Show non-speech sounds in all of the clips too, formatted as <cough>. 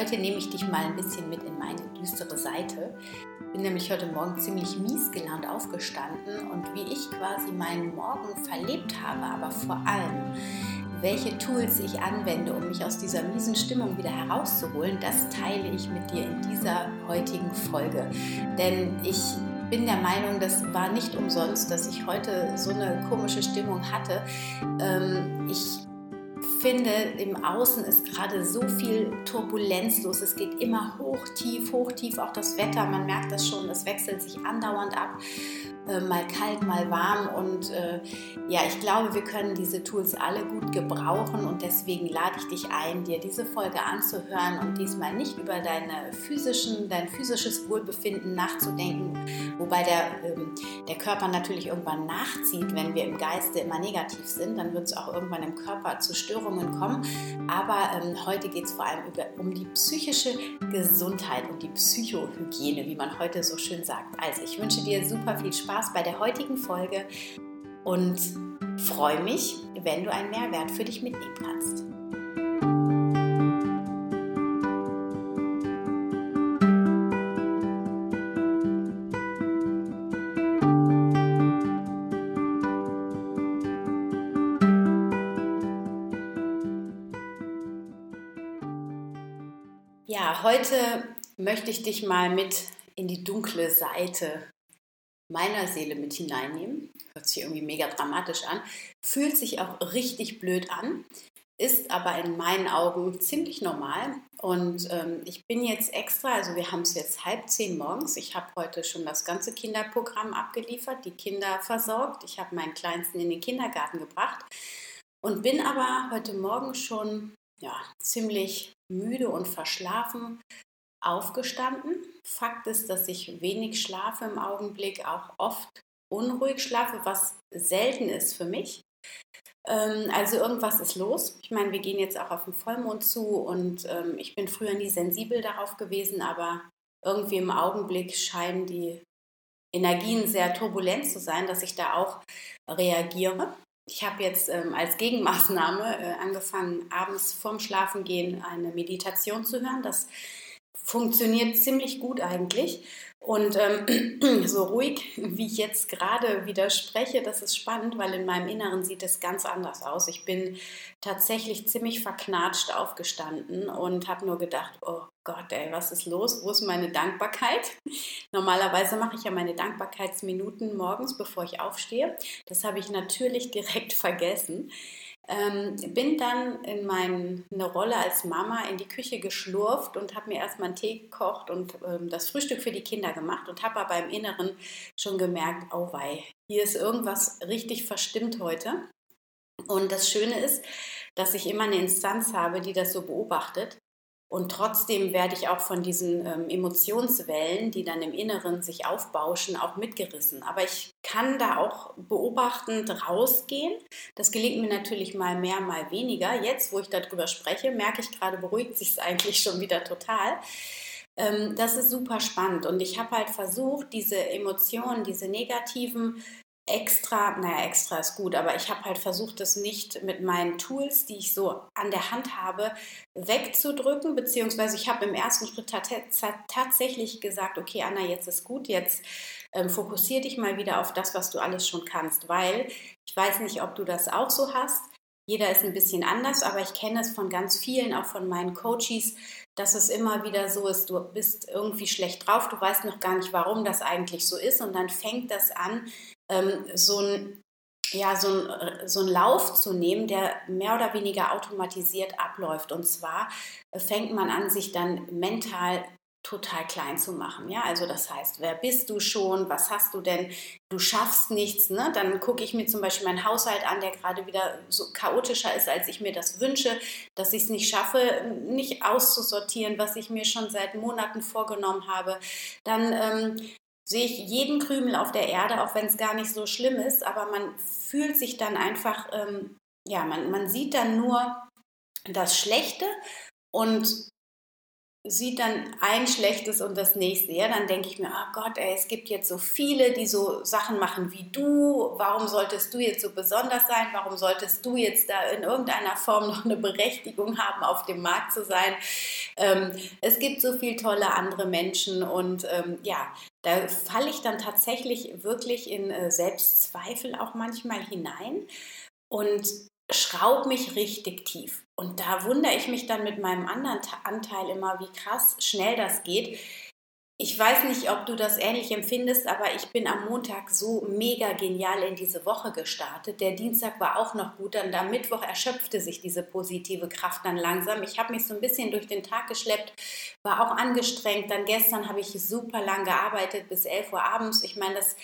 Heute nehme ich dich mal ein bisschen mit in meine düstere Seite. Ich bin nämlich heute Morgen ziemlich mies gelaunt aufgestanden und wie ich quasi meinen Morgen verlebt habe, aber vor allem, welche Tools ich anwende, um mich aus dieser miesen Stimmung wieder herauszuholen, das teile ich mit dir in dieser heutigen Folge. Denn ich bin der Meinung, das war nicht umsonst, dass ich heute so eine komische Stimmung hatte. Ähm, ich finde, im Außen ist gerade so viel Turbulenz los. Es geht immer hoch, tief, hoch, tief. Auch das Wetter, man merkt das schon, das wechselt sich andauernd ab. Äh, mal kalt, mal warm. Und äh, ja, ich glaube, wir können diese Tools alle gut gebrauchen und deswegen lade ich dich ein, dir diese Folge anzuhören und diesmal nicht über deine physischen, dein physisches Wohlbefinden nachzudenken, wobei der, ähm, der Körper natürlich irgendwann nachzieht, wenn wir im Geiste immer negativ sind, dann wird es auch irgendwann im Körper zu Störungen kommen. Aber ähm, heute geht es vor allem über, um die psychische Gesundheit und die Psychohygiene, wie man heute so schön sagt. Also ich wünsche dir super viel Spaß Spaß bei der heutigen Folge und freue mich, wenn du einen Mehrwert für dich mitnehmen kannst. Ja, heute möchte ich dich mal mit in die dunkle Seite meiner Seele mit hineinnehmen. Hört sich irgendwie mega dramatisch an. Fühlt sich auch richtig blöd an, ist aber in meinen Augen ziemlich normal. Und ähm, ich bin jetzt extra, also wir haben es jetzt halb zehn morgens. Ich habe heute schon das ganze Kinderprogramm abgeliefert, die Kinder versorgt. Ich habe meinen Kleinsten in den Kindergarten gebracht und bin aber heute Morgen schon ja, ziemlich müde und verschlafen aufgestanden. Fakt ist, dass ich wenig schlafe im Augenblick, auch oft unruhig schlafe, was selten ist für mich. Ähm, also irgendwas ist los. Ich meine, wir gehen jetzt auch auf den Vollmond zu und ähm, ich bin früher nie sensibel darauf gewesen, aber irgendwie im Augenblick scheinen die Energien sehr turbulent zu sein, dass ich da auch reagiere. Ich habe jetzt ähm, als Gegenmaßnahme äh, angefangen, abends vorm Schlafengehen eine Meditation zu hören. Das funktioniert ziemlich gut eigentlich. Und ähm, <clears throat> so ruhig, wie ich jetzt gerade widerspreche, das ist spannend, weil in meinem Inneren sieht es ganz anders aus. Ich bin tatsächlich ziemlich verknatscht aufgestanden und habe nur gedacht, oh Gott, ey, was ist los? Wo ist meine Dankbarkeit? <laughs> Normalerweise mache ich ja meine Dankbarkeitsminuten morgens, bevor ich aufstehe. Das habe ich natürlich <laughs> direkt vergessen. Ähm, bin dann in meine Rolle als Mama in die Küche geschlurft und habe mir erstmal einen Tee gekocht und ähm, das Frühstück für die Kinder gemacht und habe aber im Inneren schon gemerkt, oh wei, hier ist irgendwas richtig verstimmt heute. Und das Schöne ist, dass ich immer eine Instanz habe, die das so beobachtet und trotzdem werde ich auch von diesen ähm, Emotionswellen, die dann im Inneren sich aufbauschen, auch mitgerissen. Aber ich kann da auch beobachtend rausgehen. Das gelingt mir natürlich mal mehr, mal weniger. Jetzt, wo ich darüber spreche, merke ich gerade, beruhigt sich es eigentlich schon wieder total. Ähm, das ist super spannend. Und ich habe halt versucht, diese Emotionen, diese negativen extra, naja, extra ist gut, aber ich habe halt versucht, das nicht mit meinen Tools, die ich so an der Hand habe, wegzudrücken, beziehungsweise ich habe im ersten Schritt tatsächlich gesagt, okay, Anna, jetzt ist gut, jetzt ähm, fokussiere dich mal wieder auf das, was du alles schon kannst, weil ich weiß nicht, ob du das auch so hast. Jeder ist ein bisschen anders, aber ich kenne es von ganz vielen, auch von meinen Coaches, dass es immer wieder so ist, du bist irgendwie schlecht drauf, du weißt noch gar nicht, warum das eigentlich so ist und dann fängt das an, ähm, so ein ja, so ein, so Lauf zu nehmen, der mehr oder weniger automatisiert abläuft. Und zwar fängt man an, sich dann mental total klein zu machen. Ja, also das heißt, wer bist du schon? Was hast du denn? Du schaffst nichts. Ne? Dann gucke ich mir zum Beispiel meinen Haushalt an, der gerade wieder so chaotischer ist, als ich mir das wünsche, dass ich es nicht schaffe, nicht auszusortieren, was ich mir schon seit Monaten vorgenommen habe. Dann ähm, sehe ich jeden Krümel auf der Erde, auch wenn es gar nicht so schlimm ist, aber man fühlt sich dann einfach, ähm, ja, man, man sieht dann nur das Schlechte und sieht dann ein schlechtes und das nächste. Ja, dann denke ich mir, oh Gott, ey, es gibt jetzt so viele, die so Sachen machen wie du. Warum solltest du jetzt so besonders sein? Warum solltest du jetzt da in irgendeiner Form <laughs> noch eine Berechtigung haben, auf dem Markt zu sein? Ähm, es gibt so viele tolle andere Menschen und ähm, ja, da falle ich dann tatsächlich wirklich in äh, Selbstzweifel auch manchmal hinein. Und schraub mich richtig tief. Und da wundere ich mich dann mit meinem anderen Anteil immer, wie krass schnell das geht. Ich weiß nicht, ob du das ähnlich empfindest, aber ich bin am Montag so mega genial in diese Woche gestartet. Der Dienstag war auch noch gut, dann am Mittwoch erschöpfte sich diese positive Kraft dann langsam. Ich habe mich so ein bisschen durch den Tag geschleppt, war auch angestrengt. Dann gestern habe ich super lang gearbeitet bis 11 Uhr abends. Ich meine, das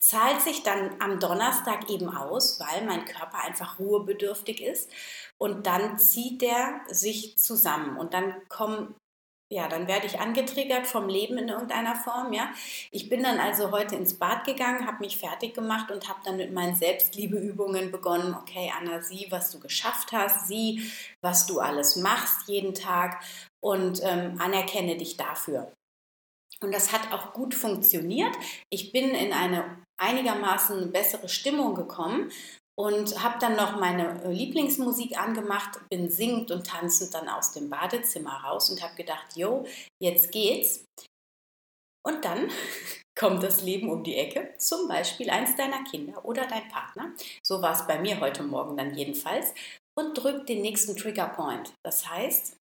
zahlt sich dann am Donnerstag eben aus, weil mein Körper einfach ruhebedürftig ist. Und dann zieht der sich zusammen und dann kommen ja, dann werde ich angetriggert vom Leben in irgendeiner Form, ja. Ich bin dann also heute ins Bad gegangen, habe mich fertig gemacht und habe dann mit meinen Selbstliebeübungen begonnen. Okay, Anna, sieh, was du geschafft hast, sieh, was du alles machst jeden Tag und ähm, anerkenne dich dafür. Und das hat auch gut funktioniert. Ich bin in eine einigermaßen bessere Stimmung gekommen und habe dann noch meine äh, Lieblingsmusik angemacht, bin singend und tanzend dann aus dem Badezimmer raus und habe gedacht, jo, jetzt geht's. Und dann <laughs> kommt das Leben um die Ecke, zum Beispiel eins deiner Kinder oder dein Partner, so war es bei mir heute Morgen dann jedenfalls, und drückt den nächsten Triggerpoint. Das heißt,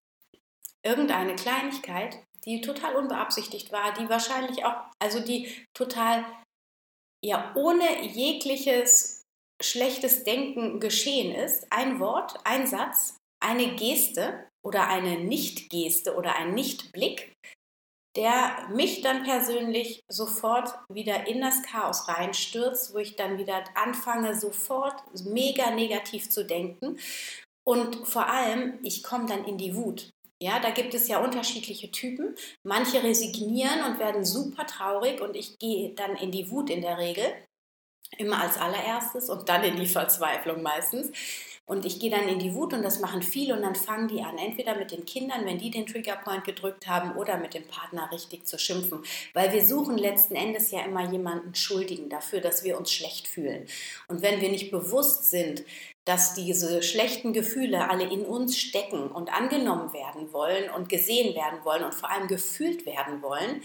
irgendeine Kleinigkeit, die total unbeabsichtigt war, die wahrscheinlich auch, also die total ja ohne jegliches schlechtes Denken geschehen ist, ein Wort, ein Satz, eine Geste oder eine Nicht-Geste oder ein Nicht-Blick, der mich dann persönlich sofort wieder in das Chaos reinstürzt, wo ich dann wieder anfange, sofort mega negativ zu denken. Und vor allem, ich komme dann in die Wut. Ja, da gibt es ja unterschiedliche Typen. Manche resignieren und werden super traurig und ich gehe dann in die Wut in der Regel, immer als allererstes und dann in die Verzweiflung meistens. Und ich gehe dann in die Wut und das machen viele und dann fangen die an, entweder mit den Kindern, wenn die den Triggerpoint gedrückt haben, oder mit dem Partner richtig zu schimpfen. Weil wir suchen letzten Endes ja immer jemanden Schuldigen dafür, dass wir uns schlecht fühlen. Und wenn wir nicht bewusst sind, dass diese schlechten Gefühle alle in uns stecken und angenommen werden wollen und gesehen werden wollen und vor allem gefühlt werden wollen,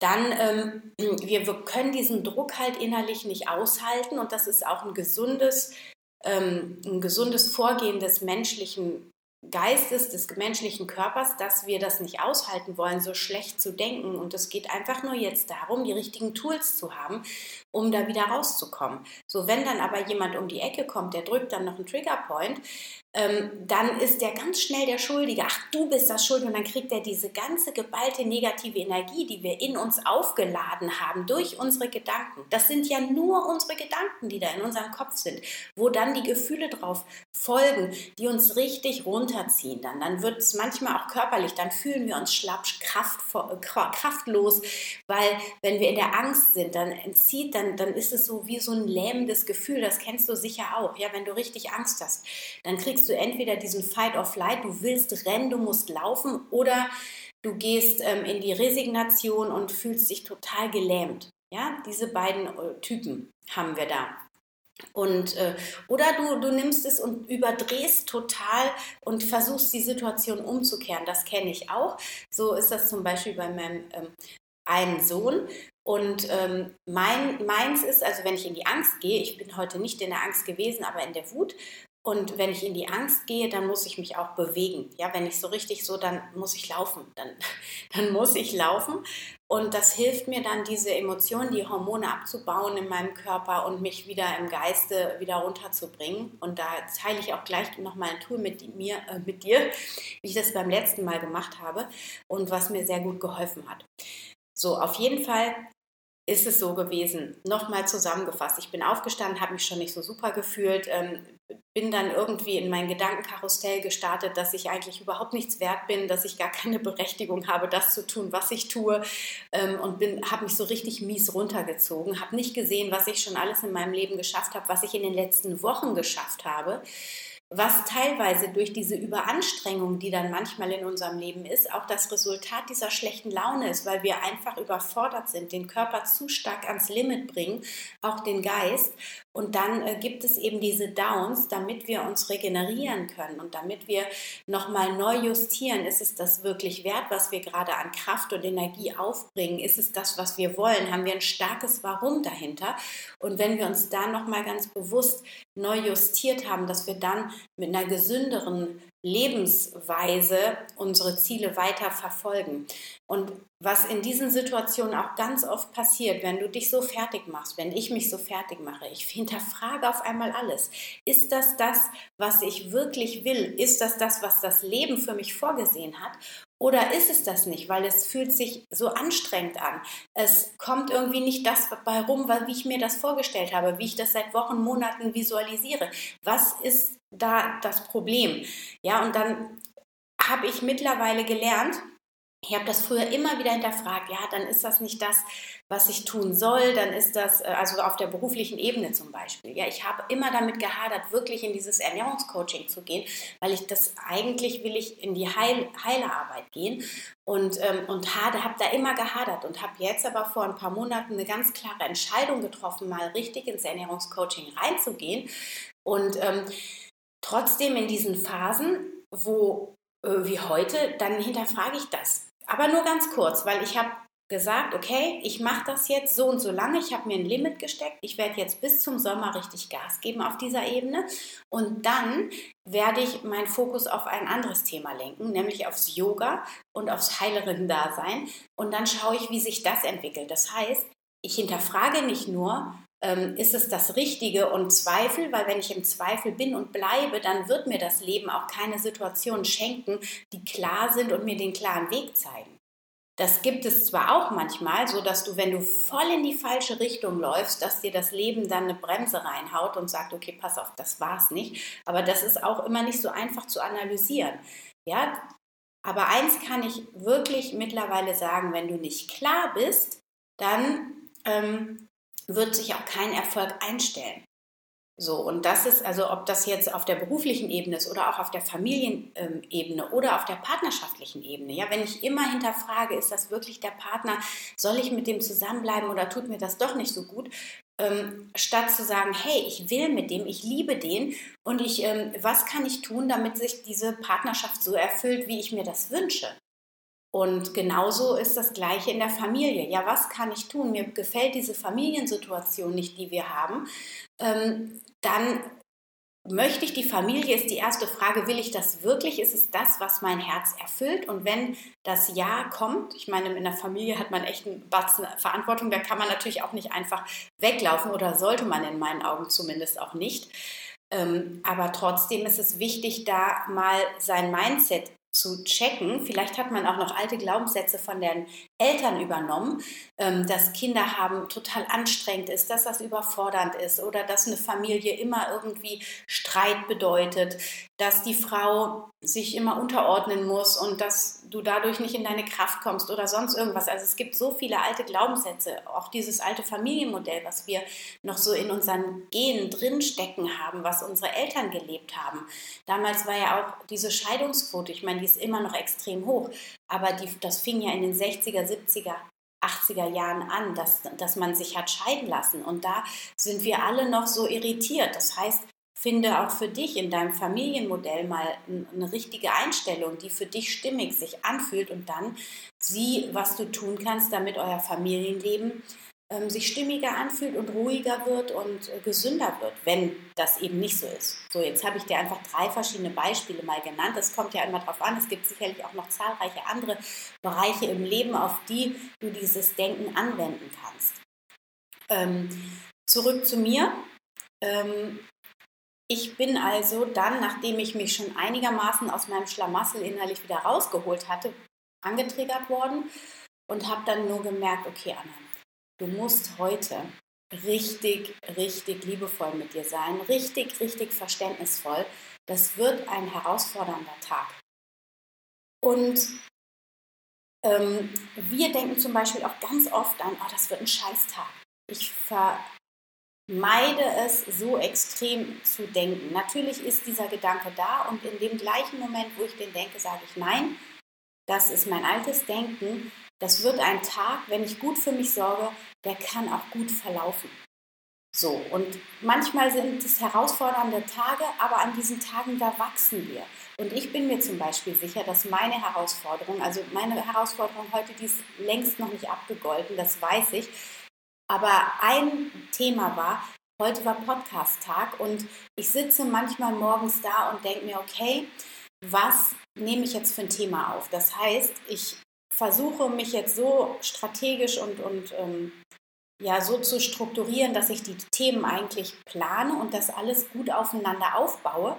dann ähm, <clears throat> wir, wir können diesen Druck halt innerlich nicht aushalten und das ist auch ein gesundes, ähm, ein gesundes Vorgehen des menschlichen Geistes, des menschlichen Körpers, dass wir das nicht aushalten wollen, so schlecht zu denken. Und es geht einfach nur jetzt darum, die richtigen Tools zu haben, um da wieder rauszukommen. So, wenn dann aber jemand um die Ecke kommt, der drückt dann noch einen Triggerpoint, ähm, dann ist der ganz schnell der Schuldige. Ach, du bist das Schuld. Und dann kriegt er diese ganze geballte negative Energie, die wir in uns aufgeladen haben durch unsere Gedanken. Das sind ja nur unsere Gedanken, die da in unserem Kopf sind, wo dann die Gefühle drauf folgen, die uns richtig runterziehen. Dann, dann wird es manchmal auch körperlich. Dann fühlen wir uns schlapp, kraftlos, weil wenn wir in der Angst sind, dann entzieht, dann, dann ist es so wie so ein lähmendes Gefühl. Das kennst du sicher auch. Ja, wenn du richtig Angst hast, dann kriegst kriegst du entweder diesen Fight or Flight, du willst rennen, du musst laufen, oder du gehst ähm, in die Resignation und fühlst dich total gelähmt. Ja, diese beiden äh, Typen haben wir da. Und, äh, oder du, du nimmst es und überdrehst total und versuchst die Situation umzukehren. Das kenne ich auch. So ist das zum Beispiel bei meinem ähm, einen Sohn. Und ähm, mein, meins ist, also wenn ich in die Angst gehe, ich bin heute nicht in der Angst gewesen, aber in der Wut, und wenn ich in die Angst gehe, dann muss ich mich auch bewegen. Ja, wenn ich so richtig so, dann muss ich laufen. Dann, <laughs> dann muss ich laufen. Und das hilft mir dann, diese Emotionen, die Hormone abzubauen in meinem Körper und mich wieder im Geiste wieder runterzubringen. Und da teile ich auch gleich nochmal ein Tool mit, mir, äh, mit dir, wie ich das beim letzten Mal gemacht habe und was mir sehr gut geholfen hat. So, auf jeden Fall ist es so gewesen. Nochmal zusammengefasst. Ich bin aufgestanden, habe mich schon nicht so super gefühlt, ähm, bin dann irgendwie in mein Gedankenkarussell gestartet, dass ich eigentlich überhaupt nichts wert bin, dass ich gar keine <laughs> Berechtigung habe, das zu tun, was ich tue ähm, und habe mich so richtig mies runtergezogen, habe nicht gesehen, was ich schon alles in meinem Leben geschafft habe, was ich in den letzten Wochen geschafft habe was teilweise durch diese Überanstrengung, die dann manchmal in unserem Leben ist, auch das Resultat dieser schlechten Laune ist, weil wir einfach überfordert sind, den Körper zu stark ans Limit bringen, auch den Geist. Und dann äh, gibt es eben diese Downs, damit wir uns regenerieren können und damit wir nochmal neu justieren. Ist es das wirklich wert, was wir gerade an Kraft und Energie aufbringen? Ist es das, was wir wollen? Haben wir ein starkes Warum dahinter? Und wenn wir uns da nochmal ganz bewusst neu justiert haben, dass wir dann mit einer gesünderen Lebensweise unsere Ziele weiter verfolgen. Und was in diesen Situationen auch ganz oft passiert, wenn du dich so fertig machst, wenn ich mich so fertig mache, ich hinterfrage auf einmal alles. Ist das das, was ich wirklich will? Ist das das, was das Leben für mich vorgesehen hat? Oder ist es das nicht, weil es fühlt sich so anstrengend an? Es kommt irgendwie nicht das bei rum, wie ich mir das vorgestellt habe, wie ich das seit Wochen, Monaten visualisiere. Was ist da das Problem? Ja, und dann habe ich mittlerweile gelernt, ich habe das früher immer wieder hinterfragt, ja, dann ist das nicht das, was ich tun soll, dann ist das, äh, also auf der beruflichen Ebene zum Beispiel. Ja, ich habe immer damit gehadert, wirklich in dieses Ernährungscoaching zu gehen, weil ich das eigentlich will ich in die Heil, Heilerarbeit gehen und, ähm, und habe da immer gehadert und habe jetzt aber vor ein paar Monaten eine ganz klare Entscheidung getroffen, mal richtig ins Ernährungscoaching reinzugehen und ähm, trotzdem in diesen Phasen, wo äh, wie heute, dann hinterfrage ich das aber nur ganz kurz, weil ich habe gesagt, okay, ich mache das jetzt so und so lange, ich habe mir ein Limit gesteckt, ich werde jetzt bis zum Sommer richtig Gas geben auf dieser Ebene. Und dann werde ich meinen Fokus auf ein anderes Thema lenken, nämlich aufs Yoga und aufs Heilerinnen-Dasein und dann schaue ich, wie sich das entwickelt. Das heißt, ich hinterfrage nicht nur, ähm, ist es das Richtige und Zweifel, weil wenn ich im Zweifel bin und bleibe, dann wird mir das Leben auch keine Situationen schenken, die klar sind und mir den klaren Weg zeigen. Das gibt es zwar auch manchmal, so dass du, wenn du voll in die falsche Richtung läufst, dass dir das Leben dann eine Bremse reinhaut und sagt, okay, pass auf, das war's nicht. Aber das ist auch immer nicht so einfach zu analysieren. Ja, aber eins kann ich wirklich mittlerweile sagen, wenn du nicht klar bist, dann ähm, wird sich auch kein Erfolg einstellen. So, und das ist, also ob das jetzt auf der beruflichen Ebene ist oder auch auf der Familienebene oder auf der partnerschaftlichen Ebene. Ja, wenn ich immer hinterfrage, ist das wirklich der Partner, soll ich mit dem zusammenbleiben oder tut mir das doch nicht so gut? Ähm, statt zu sagen, hey, ich will mit dem, ich liebe den und ich, ähm, was kann ich tun, damit sich diese Partnerschaft so erfüllt, wie ich mir das wünsche? Und genauso ist das Gleiche in der Familie. Ja, was kann ich tun? Mir gefällt diese Familiensituation nicht, die wir haben. Ähm, dann möchte ich die Familie, ist die erste Frage, will ich das wirklich? Ist es das, was mein Herz erfüllt? Und wenn das Ja kommt, ich meine, in der Familie hat man echt einen Batzen Verantwortung, da kann man natürlich auch nicht einfach weglaufen oder sollte man in meinen Augen zumindest auch nicht. Ähm, aber trotzdem ist es wichtig, da mal sein Mindset zu checken. Vielleicht hat man auch noch alte Glaubenssätze von den Eltern übernommen, ähm, dass Kinder haben total anstrengend ist, dass das überfordernd ist oder dass eine Familie immer irgendwie Streit bedeutet, dass die Frau sich immer unterordnen muss und dass du dadurch nicht in deine Kraft kommst oder sonst irgendwas. Also es gibt so viele alte Glaubenssätze, auch dieses alte Familienmodell, was wir noch so in unseren Genen drinstecken haben, was unsere Eltern gelebt haben. Damals war ja auch diese Scheidungsquote, ich meine, die ist immer noch extrem hoch, aber die, das fing ja in den 60er, 70er 80er Jahren an, dass, dass man sich hat scheiden lassen. Und da sind wir alle noch so irritiert. Das heißt, finde auch für dich in deinem Familienmodell mal eine richtige Einstellung, die für dich stimmig sich anfühlt und dann sieh, was du tun kannst, damit euer Familienleben ähm, sich stimmiger anfühlt und ruhiger wird und äh, gesünder wird, wenn das eben nicht so ist. So, jetzt habe ich dir einfach drei verschiedene Beispiele mal genannt. Das kommt ja immer darauf an. Es gibt sicherlich auch noch zahlreiche andere Bereiche im Leben, auf die du dieses Denken anwenden kannst. Ähm, zurück zu mir. Ähm, ich bin also dann, nachdem ich mich schon einigermaßen aus meinem Schlamassel innerlich wieder rausgeholt hatte, angetriggert worden und habe dann nur gemerkt, okay, Anna, du musst heute richtig, richtig liebevoll mit dir sein, richtig, richtig verständnisvoll. Das wird ein herausfordernder Tag. Und ähm, wir denken zum Beispiel auch ganz oft an, oh, das wird ein Scheißtag. Ich ver meide es, so extrem zu denken. Natürlich ist dieser Gedanke da und in dem gleichen Moment, wo ich den denke, sage ich nein, das ist mein altes Denken. Das wird ein Tag, wenn ich gut für mich sorge, der kann auch gut verlaufen. So, und manchmal sind es herausfordernde Tage, aber an diesen Tagen, da wachsen wir. Und ich bin mir zum Beispiel sicher, dass meine Herausforderung, also meine Herausforderung heute, die ist längst noch nicht abgegolten, das weiß ich. Aber ein Thema war, heute war Podcast-Tag und ich sitze manchmal morgens da und denke mir, okay, was nehme ich jetzt für ein Thema auf? Das heißt, ich versuche mich jetzt so strategisch und, und ähm, ja, so zu strukturieren, dass ich die Themen eigentlich plane und das alles gut aufeinander aufbaue.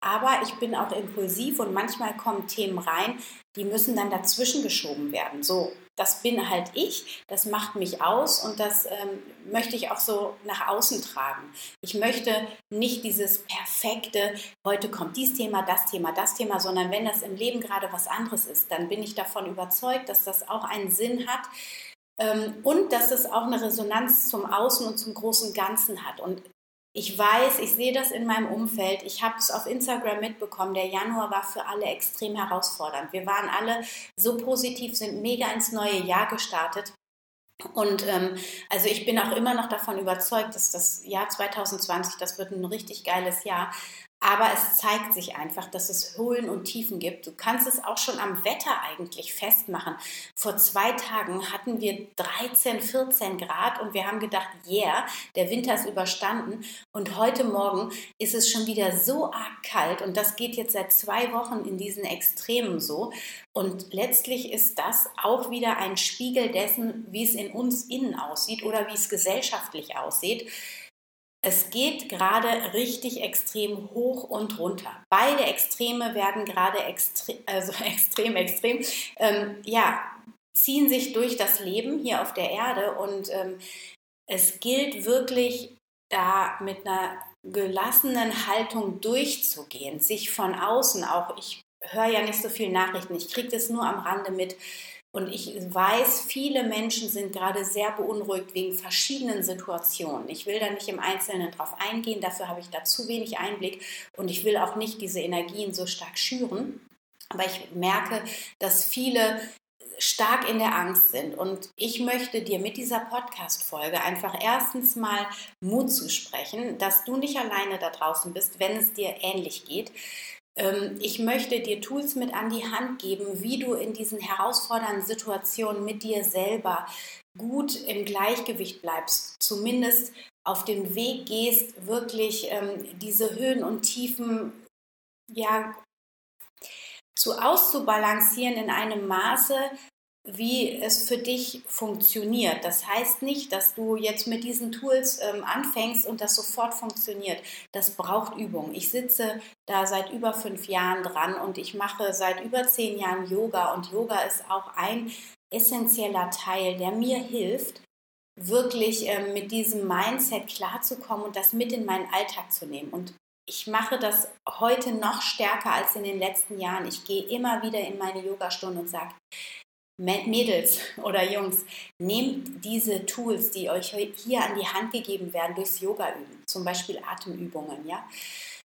Aber ich bin auch impulsiv und manchmal kommen Themen rein, die müssen dann dazwischen geschoben werden. So, das bin halt ich, das macht mich aus und das ähm, möchte ich auch so nach außen tragen. Ich möchte nicht dieses perfekte, heute kommt dies Thema, das Thema, das Thema, sondern wenn das im Leben gerade was anderes ist, dann bin ich davon überzeugt, dass das auch einen Sinn hat, ähm, und dass es auch eine Resonanz zum Außen und zum großen Ganzen hat. Und ich weiß, ich sehe das in meinem Umfeld. Ich habe es auf Instagram mitbekommen. Der Januar war für alle extrem herausfordernd. Wir waren alle so positiv, sind mega ins neue Jahr gestartet. Und ähm, also ich bin auch immer noch davon überzeugt, dass das Jahr 2020, das wird ein richtig geiles Jahr. Aber es zeigt sich einfach, dass es Höhen und Tiefen gibt. Du kannst es auch schon am Wetter eigentlich festmachen. Vor zwei Tagen hatten wir 13, 14 Grad und wir haben gedacht, yeah, der Winter ist überstanden. Und heute Morgen ist es schon wieder so arg kalt und das geht jetzt seit zwei Wochen in diesen Extremen so. Und letztlich ist das auch wieder ein Spiegel dessen, wie es in uns innen aussieht oder wie es gesellschaftlich aussieht. Es geht gerade richtig extrem hoch und runter. Beide Extreme werden gerade extre also <laughs> extrem, extrem, ähm, ja, ziehen sich durch das Leben hier auf der Erde und ähm, es gilt wirklich da mit einer gelassenen Haltung durchzugehen, sich von außen auch, ich höre ja nicht so viele Nachrichten, ich kriege das nur am Rande mit, und ich weiß, viele Menschen sind gerade sehr beunruhigt wegen verschiedenen Situationen. Ich will da nicht im Einzelnen drauf eingehen, dafür habe ich da zu wenig Einblick und ich will auch nicht diese Energien so stark schüren. Aber ich merke, dass viele stark in der Angst sind. Und ich möchte dir mit dieser Podcast-Folge einfach erstens mal Mut zusprechen, dass du nicht alleine da draußen bist, wenn es dir ähnlich geht. Ähm, ich möchte dir Tools mit an die Hand geben, wie du in diesen herausfordernden Situationen mit dir selber gut im Gleichgewicht bleibst, zumindest auf den Weg gehst, wirklich ähm, diese Höhen und Tiefen ja zu auszubalancieren in einem Maße, wie es für dich funktioniert. Das heißt nicht, dass du jetzt mit diesen Tools ähm, anfängst und das sofort funktioniert. Das braucht Übung. Ich sitze da seit über fünf Jahren dran und ich mache seit über zehn Jahren Yoga und Yoga ist auch ein essentieller Teil, der mir hilft, wirklich ähm, mit diesem Mindset klarzukommen und das mit in meinen Alltag zu nehmen. Und ich mache das heute noch stärker als in den letzten Jahren. Ich gehe immer wieder in meine Yogastunde und sage, Mädels <laughs> oder Jungs, nehmt diese Tools, die euch hier an die Hand gegeben werden durchs Yoga üben, zum Beispiel Atemübungen, ja,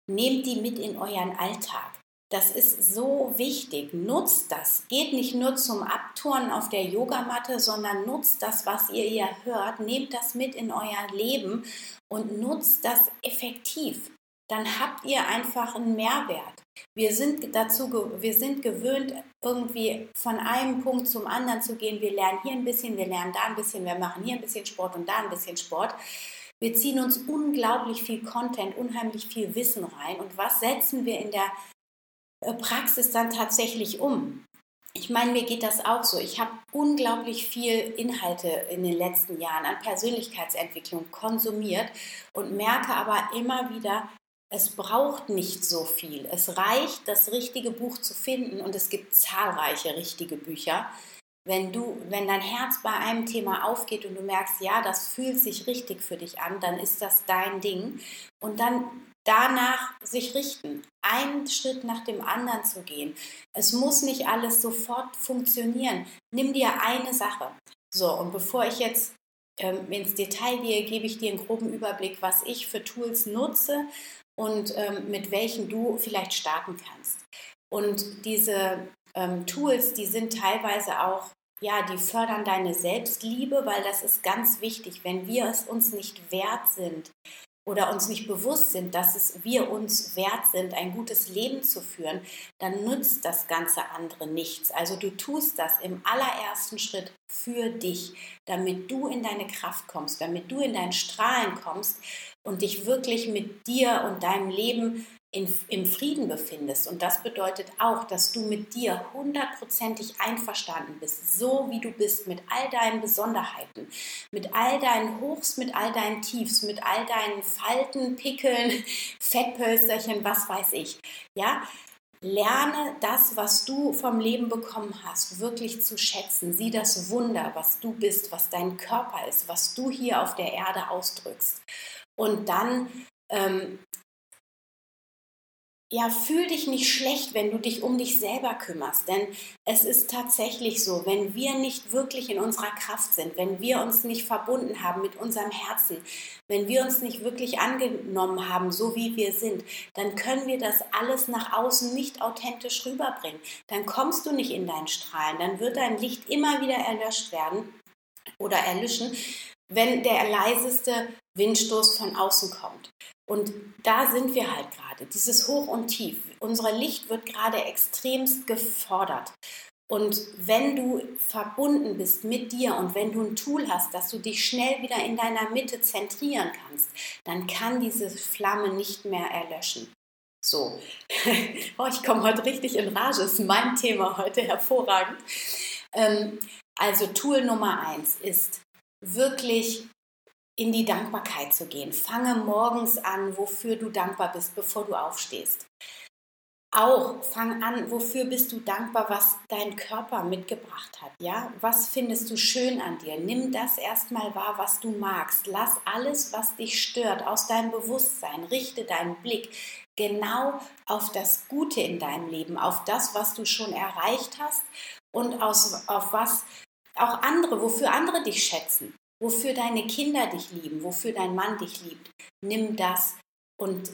nehmt die mit in euren Alltag. Das ist so wichtig. Nutzt das. Geht nicht nur zum Abturnen auf der Yogamatte, sondern nutzt das, was ihr hier hört. Nehmt das mit in euer Leben und nutzt das effektiv. Dann habt ihr einfach einen Mehrwert. Wir sind dazu, wir sind gewöhnt, irgendwie von einem Punkt zum anderen zu gehen. Wir lernen hier ein bisschen, wir lernen da ein bisschen, wir machen hier ein bisschen Sport und da ein bisschen Sport. Wir ziehen uns unglaublich viel Content, unheimlich viel Wissen rein. Und was setzen wir in der äh, Praxis dann tatsächlich um? Ich meine, mir geht das auch so. Ich habe unglaublich viel Inhalte in den letzten Jahren an Persönlichkeitsentwicklung konsumiert und merke aber immer wieder, es braucht nicht so viel. Es reicht, das richtige Buch zu finden und es gibt zahlreiche richtige Bücher. Wenn du, wenn dein Herz bei einem Thema aufgeht und du merkst, ja, das fühlt sich richtig für dich an, dann ist das dein Ding. Und dann danach sich richten, einen Schritt nach dem anderen zu gehen. Es muss nicht alles sofort funktionieren. Nimm dir eine Sache. So, und bevor ich jetzt ähm, ins Detail gehe, gebe ich dir einen groben Überblick, was ich für Tools nutze und ähm, mit welchen du vielleicht starten kannst. Und diese ähm, Tools, die sind teilweise auch, ja, die fördern deine Selbstliebe, weil das ist ganz wichtig. Wenn wir es uns nicht wert sind, oder uns nicht bewusst sind, dass es wir uns wert sind, ein gutes Leben zu führen, dann nützt das ganze andere nichts. Also du tust das im allerersten Schritt für dich, damit du in deine Kraft kommst, damit du in dein Strahlen kommst und dich wirklich mit dir und deinem Leben in, im Frieden befindest. Und das bedeutet auch, dass du mit dir hundertprozentig einverstanden bist, so wie du bist, mit all deinen Besonderheiten, mit all deinen Hochs, mit all deinen Tiefs, mit all deinen Falten, Pickeln, <laughs> Fettpölsterchen, was weiß ich. Ja, Lerne das, was du vom Leben bekommen hast, wirklich zu schätzen. Sieh das Wunder, was du bist, was dein Körper ist, was du hier auf der Erde ausdrückst. Und dann ähm, ja, fühl dich nicht schlecht, wenn du dich um dich selber kümmerst. Denn es ist tatsächlich so, wenn wir nicht wirklich in unserer Kraft sind, wenn wir uns nicht verbunden haben mit unserem Herzen, wenn wir uns nicht wirklich angenommen haben, so wie wir sind, dann können wir das alles nach außen nicht authentisch rüberbringen. Dann kommst du nicht in dein Strahlen, dann wird dein Licht immer wieder erlöscht werden oder erlöschen, wenn der leiseste Windstoß von außen kommt. Und da sind wir halt gerade, dieses Hoch und Tief. Unser Licht wird gerade extremst gefordert. Und wenn du verbunden bist mit dir und wenn du ein Tool hast, dass du dich schnell wieder in deiner Mitte zentrieren kannst, dann kann diese Flamme nicht mehr erlöschen. So, <laughs> oh, ich komme heute richtig in Rage, ist mein Thema heute hervorragend. Ähm, also Tool Nummer eins ist wirklich in die Dankbarkeit zu gehen. Fange morgens an, wofür du dankbar bist, bevor du aufstehst. Auch fang an, wofür bist du dankbar, was dein Körper mitgebracht hat, ja? Was findest du schön an dir? Nimm das erstmal wahr, was du magst. Lass alles, was dich stört, aus deinem Bewusstsein. Richte deinen Blick genau auf das Gute in deinem Leben, auf das, was du schon erreicht hast und aus, auf was auch andere, wofür andere dich schätzen wofür deine Kinder dich lieben, wofür dein Mann dich liebt. Nimm das und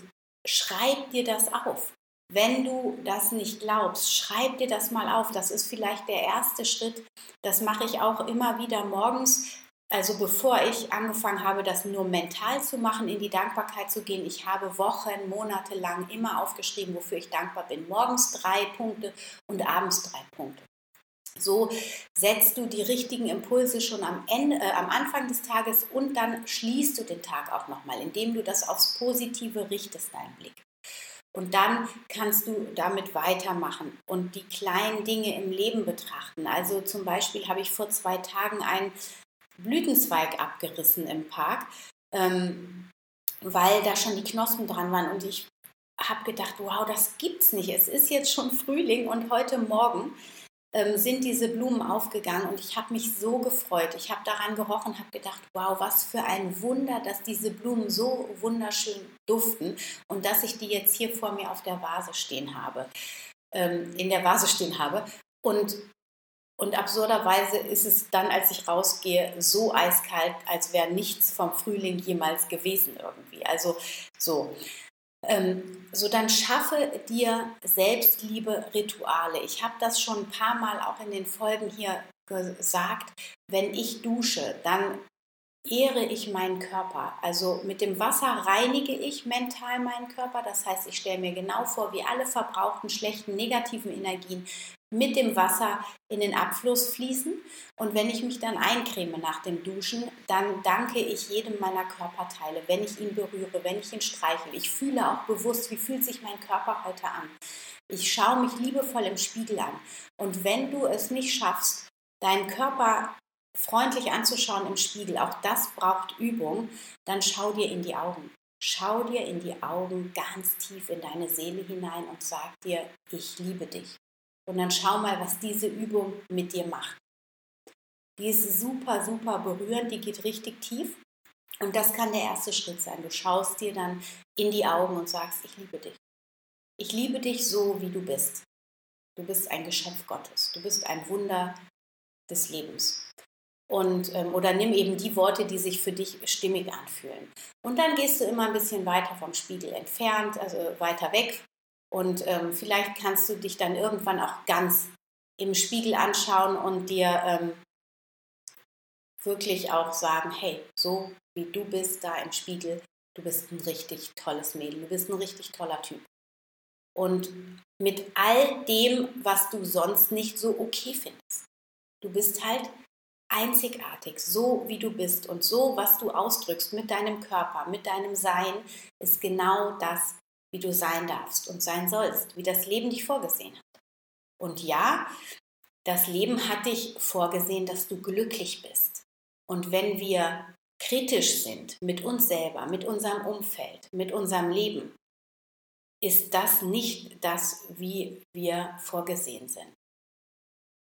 schreib dir das auf. Wenn du das nicht glaubst, schreib dir das mal auf. Das ist vielleicht der erste Schritt. Das mache ich auch immer wieder morgens. Also bevor ich angefangen habe, das nur mental zu machen, in die Dankbarkeit zu gehen, ich habe Wochen, Monate lang immer aufgeschrieben, wofür ich dankbar bin. Morgens drei Punkte und abends drei Punkte. So setzt du die richtigen Impulse schon am, Ende, äh, am Anfang des Tages und dann schließt du den Tag auch nochmal, indem du das aufs Positive richtest, deinen Blick. Und dann kannst du damit weitermachen und die kleinen Dinge im Leben betrachten. Also zum Beispiel habe ich vor zwei Tagen einen Blütenzweig abgerissen im Park, ähm, weil da schon die Knospen dran waren und ich habe gedacht, wow, das gibt's nicht. Es ist jetzt schon Frühling und heute Morgen ähm, sind diese Blumen aufgegangen und ich habe mich so gefreut. Ich habe daran gerochen, habe gedacht, wow, was für ein Wunder, dass diese Blumen so wunderschön duften und dass ich die jetzt hier vor mir auf der Vase stehen habe, ähm, in der Vase stehen habe. Und und absurderweise ist es dann, als ich rausgehe, so eiskalt, als wäre nichts vom Frühling jemals gewesen irgendwie. Also so. Ähm, so dann schaffe dir Selbstliebe-Rituale. Ich habe das schon ein paar Mal auch in den Folgen hier gesagt. Wenn ich dusche, dann ehre ich meinen Körper. Also mit dem Wasser reinige ich mental meinen Körper. Das heißt, ich stelle mir genau vor, wie alle verbrauchten schlechten negativen Energien mit dem Wasser in den Abfluss fließen. Und wenn ich mich dann eincreme nach dem Duschen, dann danke ich jedem meiner Körperteile, wenn ich ihn berühre, wenn ich ihn streichel. Ich fühle auch bewusst, wie fühlt sich mein Körper heute an. Ich schaue mich liebevoll im Spiegel an. Und wenn du es nicht schaffst, deinen Körper freundlich anzuschauen im Spiegel, auch das braucht Übung, dann schau dir in die Augen. Schau dir in die Augen ganz tief in deine Seele hinein und sag dir, ich liebe dich. Und dann schau mal, was diese Übung mit dir macht. Die ist super, super berührend, die geht richtig tief. Und das kann der erste Schritt sein. Du schaust dir dann in die Augen und sagst, ich liebe dich. Ich liebe dich so, wie du bist. Du bist ein Geschöpf Gottes. Du bist ein Wunder des Lebens. Und, ähm, oder nimm eben die Worte, die sich für dich stimmig anfühlen. Und dann gehst du immer ein bisschen weiter vom Spiegel entfernt, also weiter weg. Und ähm, vielleicht kannst du dich dann irgendwann auch ganz im Spiegel anschauen und dir ähm, wirklich auch sagen, hey, so wie du bist da im Spiegel, du bist ein richtig tolles Mädel, du bist ein richtig toller Typ. Und mit all dem, was du sonst nicht so okay findest. Du bist halt einzigartig, so wie du bist und so, was du ausdrückst mit deinem Körper, mit deinem Sein, ist genau das, wie du sein darfst und sein sollst, wie das Leben dich vorgesehen hat. Und ja, das Leben hat dich vorgesehen, dass du glücklich bist. Und wenn wir kritisch sind mit uns selber, mit unserem Umfeld, mit unserem Leben, ist das nicht das, wie wir vorgesehen sind.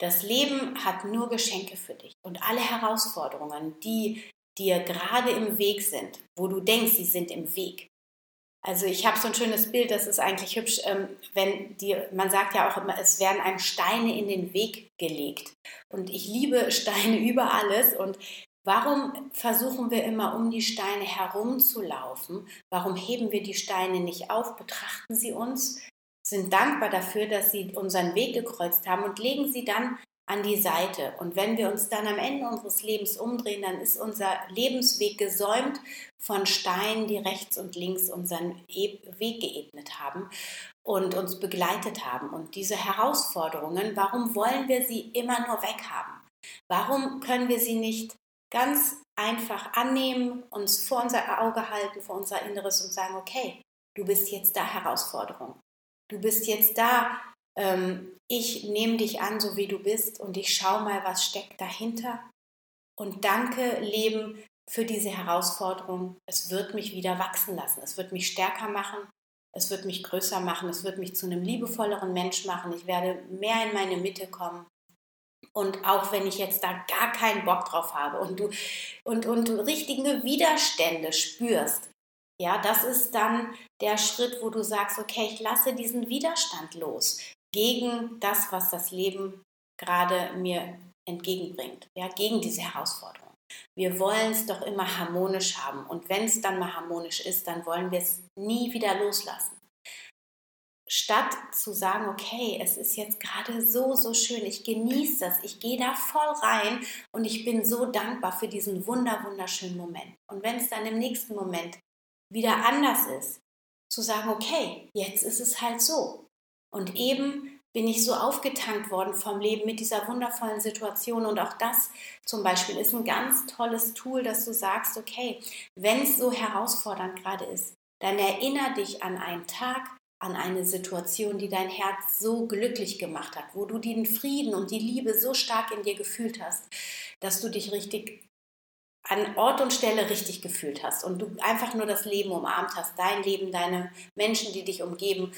Das Leben hat nur Geschenke für dich und alle Herausforderungen, die dir gerade im Weg sind, wo du denkst, sie sind im Weg. Also ich habe so ein schönes Bild, das ist eigentlich hübsch, ähm, wenn die, man sagt ja auch immer, es werden einem Steine in den Weg gelegt. Und ich liebe Steine <laughs> über alles und Warum versuchen wir immer um die Steine herumzulaufen? Warum heben wir die Steine nicht auf, betrachten sie uns, sind dankbar dafür, dass sie unseren Weg gekreuzt haben und legen sie dann an die Seite. Und wenn wir uns dann am Ende unseres Lebens umdrehen, dann ist unser Lebensweg gesäumt von Steinen, die rechts und links unseren Weg geebnet haben und uns begleitet haben. Und diese Herausforderungen, warum wollen wir sie immer nur weghaben? Warum können wir sie nicht ganz einfach annehmen, uns vor unser Auge halten, vor unser Inneres und sagen, okay, du bist jetzt da Herausforderung. Du bist jetzt da, ähm, ich nehme dich an, so wie du bist und ich schaue mal, was steckt dahinter. Und danke, Leben, für diese Herausforderung. Es wird mich wieder wachsen lassen. Es wird mich stärker machen. Es wird mich größer machen. Es wird mich zu einem liebevolleren Mensch machen. Ich werde mehr in meine Mitte kommen. Und auch wenn ich jetzt da gar keinen Bock drauf habe und du, und, und du richtige Widerstände spürst, ja, das ist dann der Schritt, wo du sagst, okay, ich lasse diesen Widerstand los gegen das, was das Leben gerade mir entgegenbringt, ja, gegen diese Herausforderung. Wir wollen es doch immer harmonisch haben und wenn es dann mal harmonisch ist, dann wollen wir es nie wieder loslassen statt zu sagen, okay, es ist jetzt gerade so, so schön, ich genieße das, ich gehe da voll rein und ich bin so dankbar für diesen wunder, wunderschönen Moment. Und wenn es dann im nächsten Moment wieder anders ist, zu sagen, okay, jetzt ist es halt so. Und eben bin ich so aufgetankt worden vom Leben mit dieser wundervollen Situation. Und auch das zum Beispiel ist ein ganz tolles Tool, dass du sagst, okay, wenn es so herausfordernd gerade ist, dann erinnere dich an einen Tag, an eine Situation, die dein Herz so glücklich gemacht hat, wo du den Frieden und die Liebe so stark in dir gefühlt hast, dass du dich richtig an Ort und Stelle richtig gefühlt hast und du einfach nur das Leben umarmt hast, dein Leben, deine Menschen, die dich umgeben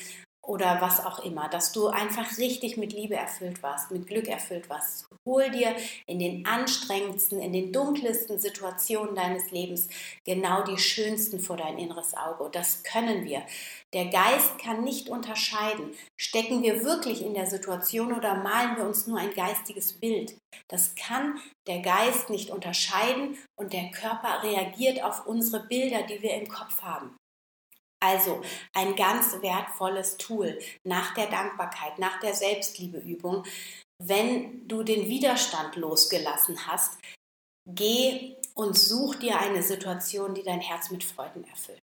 oder was auch immer, dass du einfach richtig mit Liebe erfüllt warst, mit Glück erfüllt warst. Hol dir in den anstrengendsten, in den dunkelsten Situationen deines Lebens genau die schönsten vor dein inneres Auge. Das können wir. Der Geist kann nicht unterscheiden, stecken wir wirklich in der Situation oder malen wir uns nur ein geistiges Bild. Das kann der Geist nicht unterscheiden und der Körper reagiert auf unsere Bilder, die wir im Kopf haben. Also ein ganz wertvolles Tool nach der Dankbarkeit, nach der Selbstliebeübung. Wenn du den Widerstand losgelassen hast, geh und such dir eine Situation, die dein Herz mit Freuden erfüllt.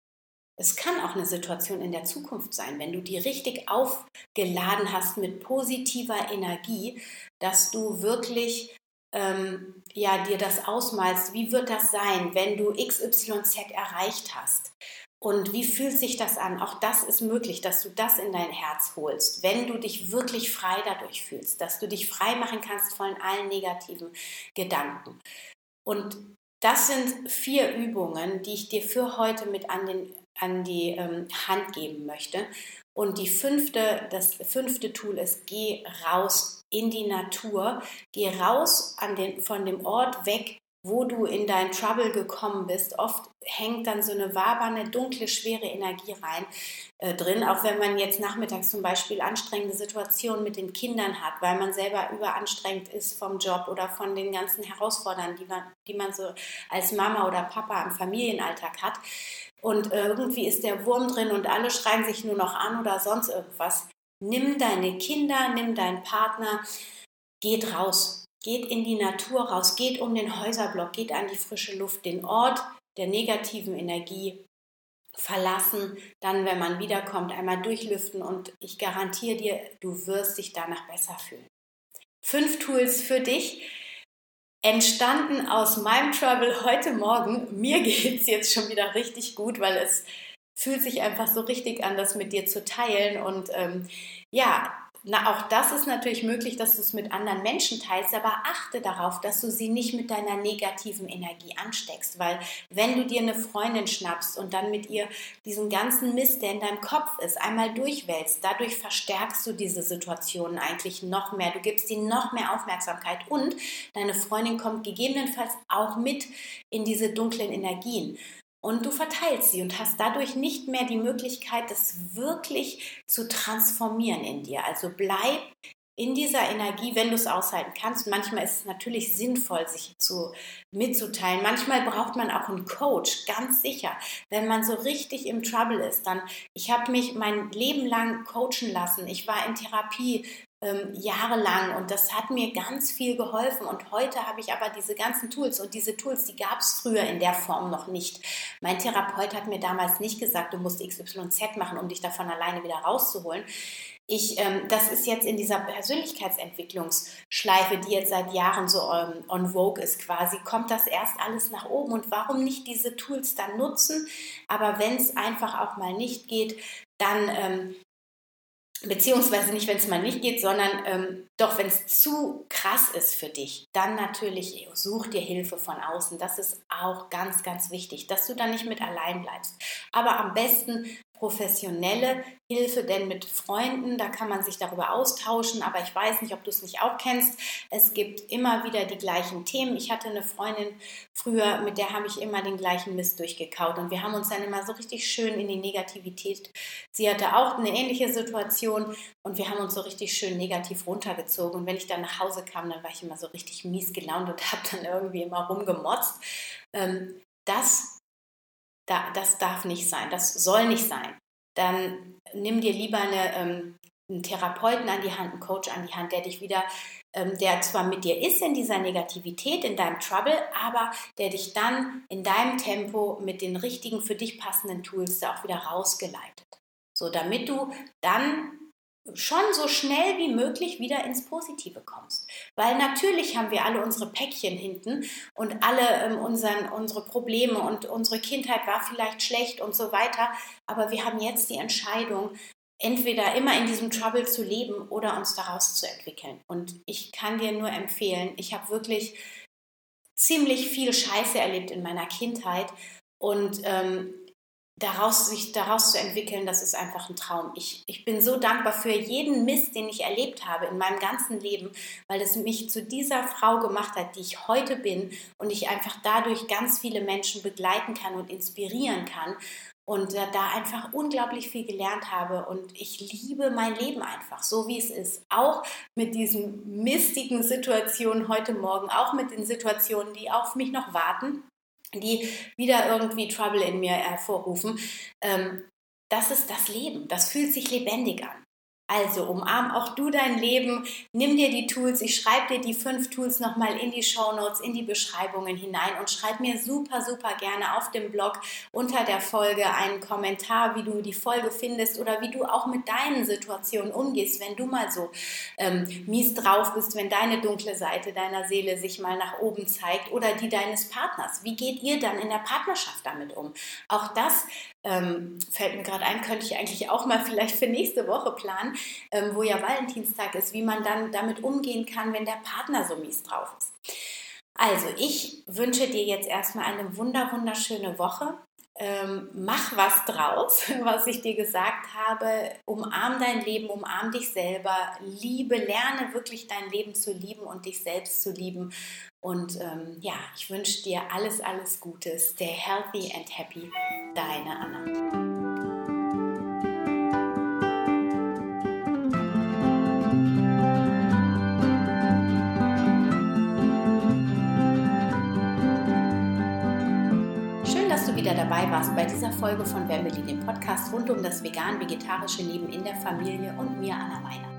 Es kann auch eine Situation in der Zukunft sein, wenn du die richtig aufgeladen hast mit positiver Energie, dass du wirklich ähm, ja, dir das ausmalst, wie wird das sein, wenn du XYZ erreicht hast. Und wie fühlt sich das an? Auch das ist möglich, dass du das in dein Herz holst, wenn du dich wirklich frei dadurch fühlst, dass du dich frei machen kannst von allen negativen Gedanken. Und das sind vier Übungen, die ich dir für heute mit an, den, an die ähm, Hand geben möchte. Und die fünfte, das fünfte Tool ist, geh raus in die Natur, geh raus an den, von dem Ort weg, wo du in dein Trouble gekommen bist. Oft hängt dann so eine wabernde, dunkle, schwere Energie rein äh, drin, auch wenn man jetzt nachmittags zum Beispiel anstrengende Situationen mit den Kindern hat, weil man selber überanstrengt ist vom Job oder von den ganzen Herausforderungen, die man, die man so als Mama oder Papa im Familienalltag hat. Und äh, irgendwie ist der Wurm drin und alle schreien sich nur noch an oder sonst irgendwas. Nimm deine Kinder, nimm deinen Partner, geht raus, geht in die Natur raus, geht um den Häuserblock, geht an die frische Luft, den Ort der negativen Energie verlassen, dann, wenn man wiederkommt, einmal durchlüften und ich garantiere dir, du wirst dich danach besser fühlen. Fünf Tools für dich, entstanden aus meinem Travel heute Morgen. Mir <laughs> geht es jetzt schon wieder richtig gut, weil es fühlt sich einfach so richtig an, das mit dir zu teilen. Und ähm, ja, na, auch das ist natürlich möglich, dass du es mit anderen Menschen teilst, aber achte darauf, dass du sie nicht mit deiner negativen Energie ansteckst, weil wenn du dir eine Freundin schnappst und dann mit ihr diesen ganzen Mist, der in deinem Kopf ist, einmal durchwälzt, dadurch verstärkst du diese Situationen eigentlich noch mehr. Du gibst ihnen noch mehr Aufmerksamkeit und deine Freundin kommt gegebenenfalls auch mit in diese dunklen Energien und du verteilst sie und hast dadurch nicht mehr die Möglichkeit, das wirklich zu transformieren in dir. Also bleib in dieser Energie, wenn du es aushalten kannst. Manchmal ist es natürlich sinnvoll, sich zu, mitzuteilen. Manchmal braucht man auch einen Coach, ganz sicher. Wenn man so richtig im Trouble ist, dann, ich habe mich mein Leben lang coachen lassen. Ich war in Therapie ähm, jahrelang und das hat mir ganz viel geholfen und heute habe ich aber diese ganzen Tools und diese Tools, die gab es früher in der Form noch nicht. Mein Therapeut hat mir damals nicht gesagt, du musst XYZ machen, um dich davon alleine wieder rauszuholen. Ich, ähm, das ist jetzt in dieser Persönlichkeitsentwicklungsschleife, die jetzt seit Jahren so ähm, on vogue ist quasi, kommt das erst alles nach oben und warum nicht diese Tools dann nutzen? Aber wenn es einfach auch mal nicht geht, dann ähm, beziehungsweise nicht, wenn es mal nicht geht, sondern ähm, doch, wenn es zu krass ist für dich, dann natürlich such dir Hilfe von außen. Das ist auch ganz, ganz wichtig, dass du da nicht mit allein bleibst. Aber am besten professionelle Hilfe, denn mit Freunden, da kann man sich darüber austauschen, aber ich weiß nicht, ob du es nicht auch kennst. Es gibt immer wieder die gleichen Themen. Ich hatte eine Freundin früher, mit der habe ich immer den gleichen Mist durchgekaut und wir haben uns dann immer so richtig schön in die Negativität. Sie hatte auch eine ähnliche Situation und wir haben uns so richtig schön negativ runtergezogen und wenn ich dann nach Hause kam, dann war ich immer so richtig mies gelaunt und <laughs> habe dann irgendwie immer rumgemotzt. Ähm, das das darf nicht sein, das soll nicht sein dann nimm dir lieber eine, ähm, einen Therapeuten an die Hand, einen Coach an die Hand, der dich wieder, ähm, der zwar mit dir ist in dieser Negativität, in deinem Trouble, aber der dich dann in deinem Tempo mit den richtigen, für dich passenden Tools da auch wieder rausgeleitet. So, damit du dann schon so schnell wie möglich wieder ins Positive kommst. Weil natürlich haben wir alle unsere Päckchen hinten und alle ähm, unseren, unsere Probleme und unsere Kindheit war vielleicht schlecht und so weiter. Aber wir haben jetzt die Entscheidung, entweder immer in diesem Trouble zu leben oder uns daraus zu entwickeln. Und ich kann dir nur empfehlen, ich habe wirklich ziemlich viel Scheiße erlebt in meiner Kindheit und ähm, daraus, sich daraus zu entwickeln, das ist einfach ein Traum. Ich, ich bin so dankbar für jeden Mist, den ich erlebt habe in meinem ganzen Leben, weil es mich zu dieser Frau gemacht hat, die ich heute bin und ich einfach dadurch ganz viele Menschen begleiten kann und inspirieren kann und äh, da einfach unglaublich viel gelernt habe und ich liebe mein Leben einfach, so wie es ist. Auch mit diesen mistigen Situationen heute Morgen, auch mit den Situationen, die auf mich noch warten die wieder irgendwie Trouble in mir hervorrufen. Ähm, das ist das Leben. Das fühlt sich lebendig an. Also umarm auch du dein Leben, nimm dir die Tools, ich schreibe dir die fünf Tools nochmal in die Show Notes, in die Beschreibungen hinein und schreib mir super, super gerne auf dem Blog unter der Folge einen Kommentar, wie du die Folge findest oder wie du auch mit deinen Situationen umgehst, wenn du mal so ähm, mies drauf bist, wenn deine dunkle Seite deiner Seele sich mal nach oben zeigt oder die deines Partners. Wie geht ihr dann in der Partnerschaft damit um? Auch das ähm, fällt mir gerade ein, könnte ich eigentlich auch mal vielleicht für nächste Woche planen, ähm, wo ja Valentinstag ist, wie man dann damit umgehen kann, wenn der Partner so mies drauf ist. Also, ich wünsche dir jetzt erstmal eine wunder, wunderschöne Woche. ähm, mach was draus, <laughs> was ich dir gesagt habe. Umarm dein Leben, umarm dich selber, liebe, lerne wirklich dein Leben zu lieben und dich selbst zu lieben. Und ähm, ja, ich wünsche dir alles, alles Gutes. Stay healthy and happy. Deine Anna. wieder dabei warst bei dieser Folge von Family, dem Podcast rund um das vegan-vegetarische Leben in der Familie und mir, Anna Weinert.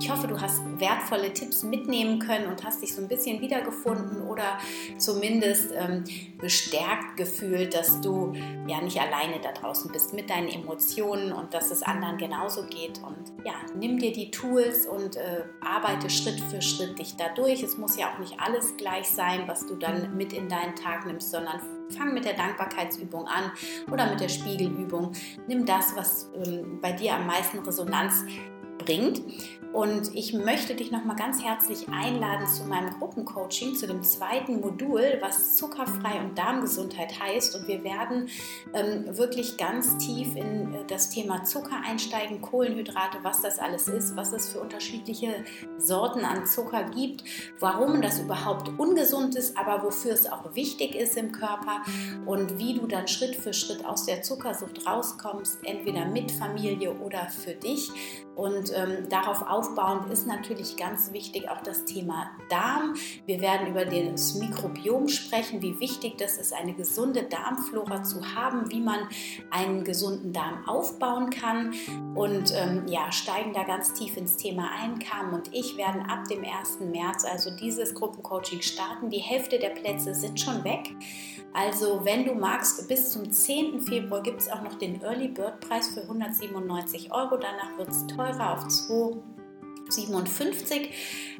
Ich hoffe, du hast wertvolle Tipps mitnehmen können und hast dich so ein bisschen wiedergefunden oder zumindest ähm, bestärkt gefühlt, dass du ja nicht alleine da draußen bist mit deinen Emotionen und dass es anderen genauso geht. Und ja, nimm dir die Tools und äh, arbeite Schritt für Schritt dich dadurch. Es muss ja auch nicht alles gleich sein, was du dann mit in deinen Tag nimmst, sondern Fang mit der Dankbarkeitsübung an oder mit der Spiegelübung. Nimm das, was ähm, bei dir am meisten Resonanz bringt. Und ich möchte dich nochmal ganz herzlich einladen zu meinem Gruppencoaching, zu dem zweiten Modul, was zuckerfrei und Darmgesundheit heißt. Und wir werden ähm, wirklich ganz tief in äh, das Thema Zucker einsteigen, Kohlenhydrate, was das alles ist, was es für unterschiedliche Sorten an Zucker gibt, warum das überhaupt ungesund ist, aber wofür es auch wichtig ist im Körper und wie du dann Schritt für Schritt aus der Zuckersucht rauskommst, entweder mit Familie oder für dich. Und ähm, darauf aufbauend ist natürlich ganz wichtig auch das Thema Darm. Wir werden über das Mikrobiom sprechen, wie wichtig das ist, eine gesunde Darmflora zu haben, wie man einen gesunden Darm aufbauen kann. Und ähm, ja, steigen da ganz tief ins Thema ein. Carmen und ich werden ab dem 1. März also dieses Gruppencoaching starten. Die Hälfte der Plätze sind schon weg. Also wenn du magst, bis zum 10. Februar gibt es auch noch den Early Bird Preis für 197 Euro. Danach wird es teurer auf 257.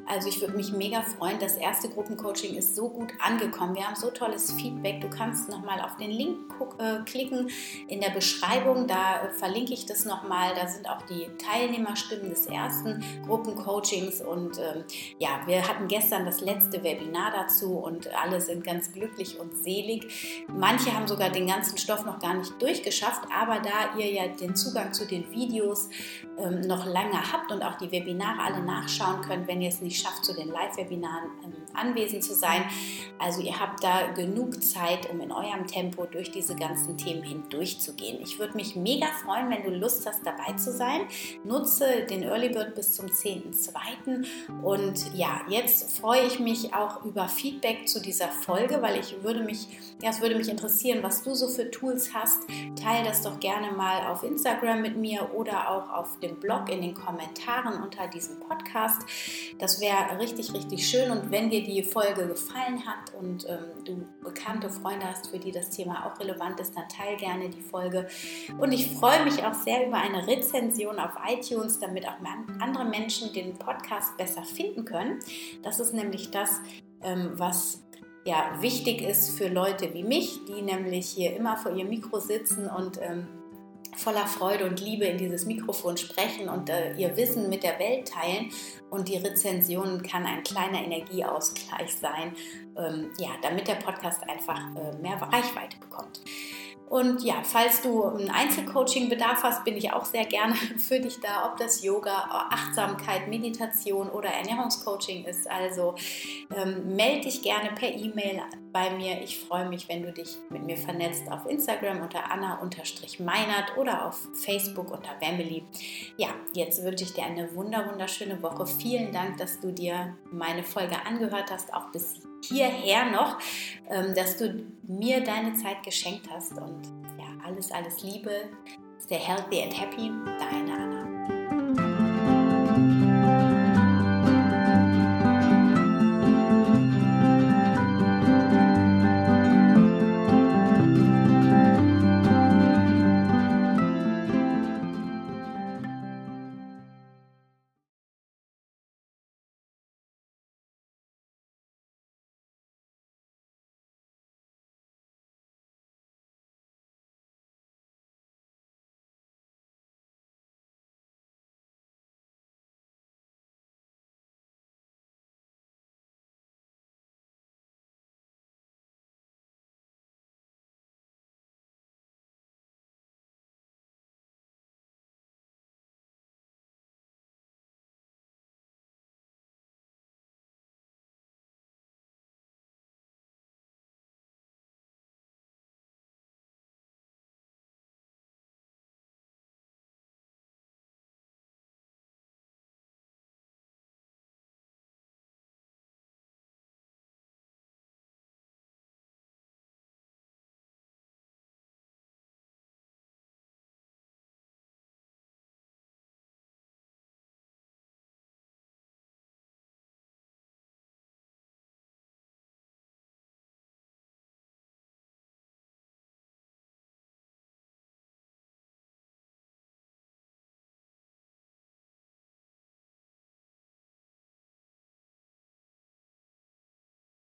Also ich würde mich mega freuen. Das erste Gruppencoaching ist so gut angekommen. Wir haben so tolles Feedback. Du kannst nochmal auf den Link äh, klicken in der Beschreibung. Da äh, verlinke ich das nochmal. Da sind auch die Teilnehmerstimmen des ersten Gruppencoachings. Und ähm, ja, wir hatten gestern das letzte Webinar dazu und alle sind ganz glücklich und selig. Manche haben sogar den ganzen Stoff noch gar nicht durchgeschafft. Aber da ihr ja den Zugang zu den Videos ähm, noch lange habt und auch die Webinare alle nachschauen könnt, wenn ihr es nicht schafft, zu den Live-Webinaren ähm, anwesend zu sein. Also ihr habt da genug Zeit, um in eurem Tempo durch diese ganzen Themen hindurchzugehen. Ich würde mich mega freuen, wenn du Lust hast, dabei zu sein. Nutze den Early Bird bis zum 10.2. Und ja, jetzt freue ich mich auch über Feedback zu dieser Folge, weil ich würde mich, ja, es würde mich interessieren, was du so für Tools hast. Teil das doch gerne mal auf Instagram mit mir oder auch auf dem Blog in den Kommentaren unter diesem Podcast. Das wäre wäre richtig, richtig schön. Und wenn dir die Folge gefallen hat und ähm, du bekannte Freunde hast, für die das Thema auch relevant ist, dann teile gerne die Folge. Und ich freue mich auch sehr über eine Rezension auf iTunes, damit auch andere Menschen den Podcast besser finden können. Das ist nämlich das, ähm, was ja, wichtig ist für Leute wie mich, die nämlich hier immer vor ihrem Mikro sitzen und ähm, voller Freude und Liebe in dieses Mikrofon sprechen und äh, ihr Wissen mit der Welt teilen. Und die Rezension kann ein kleiner Energieausgleich sein, ähm, ja, damit der Podcast einfach äh, mehr Reichweite bekommt. Und ja, falls du ein Einzelcoaching-Bedarf hast, bin ich auch sehr gerne <laughs> für dich da, ob das Yoga, Achtsamkeit, Meditation oder Ernährungscoaching ist. Also ähm, melde dich gerne per E-Mail bei mir. Ich freue mich, wenn du dich mit mir vernetzt auf Instagram unter Anna-Meinert oder auf Facebook unter Family. Ja, jetzt wünsche ich dir eine wunder wunderschöne Woche. Vielen Dank, dass du dir meine Folge angehört hast, auch bis hierher noch, ähm, dass du mir deine Zeit geschenkt hast. Und ja, alles, alles Liebe. Stay healthy and happy. Deine Anna.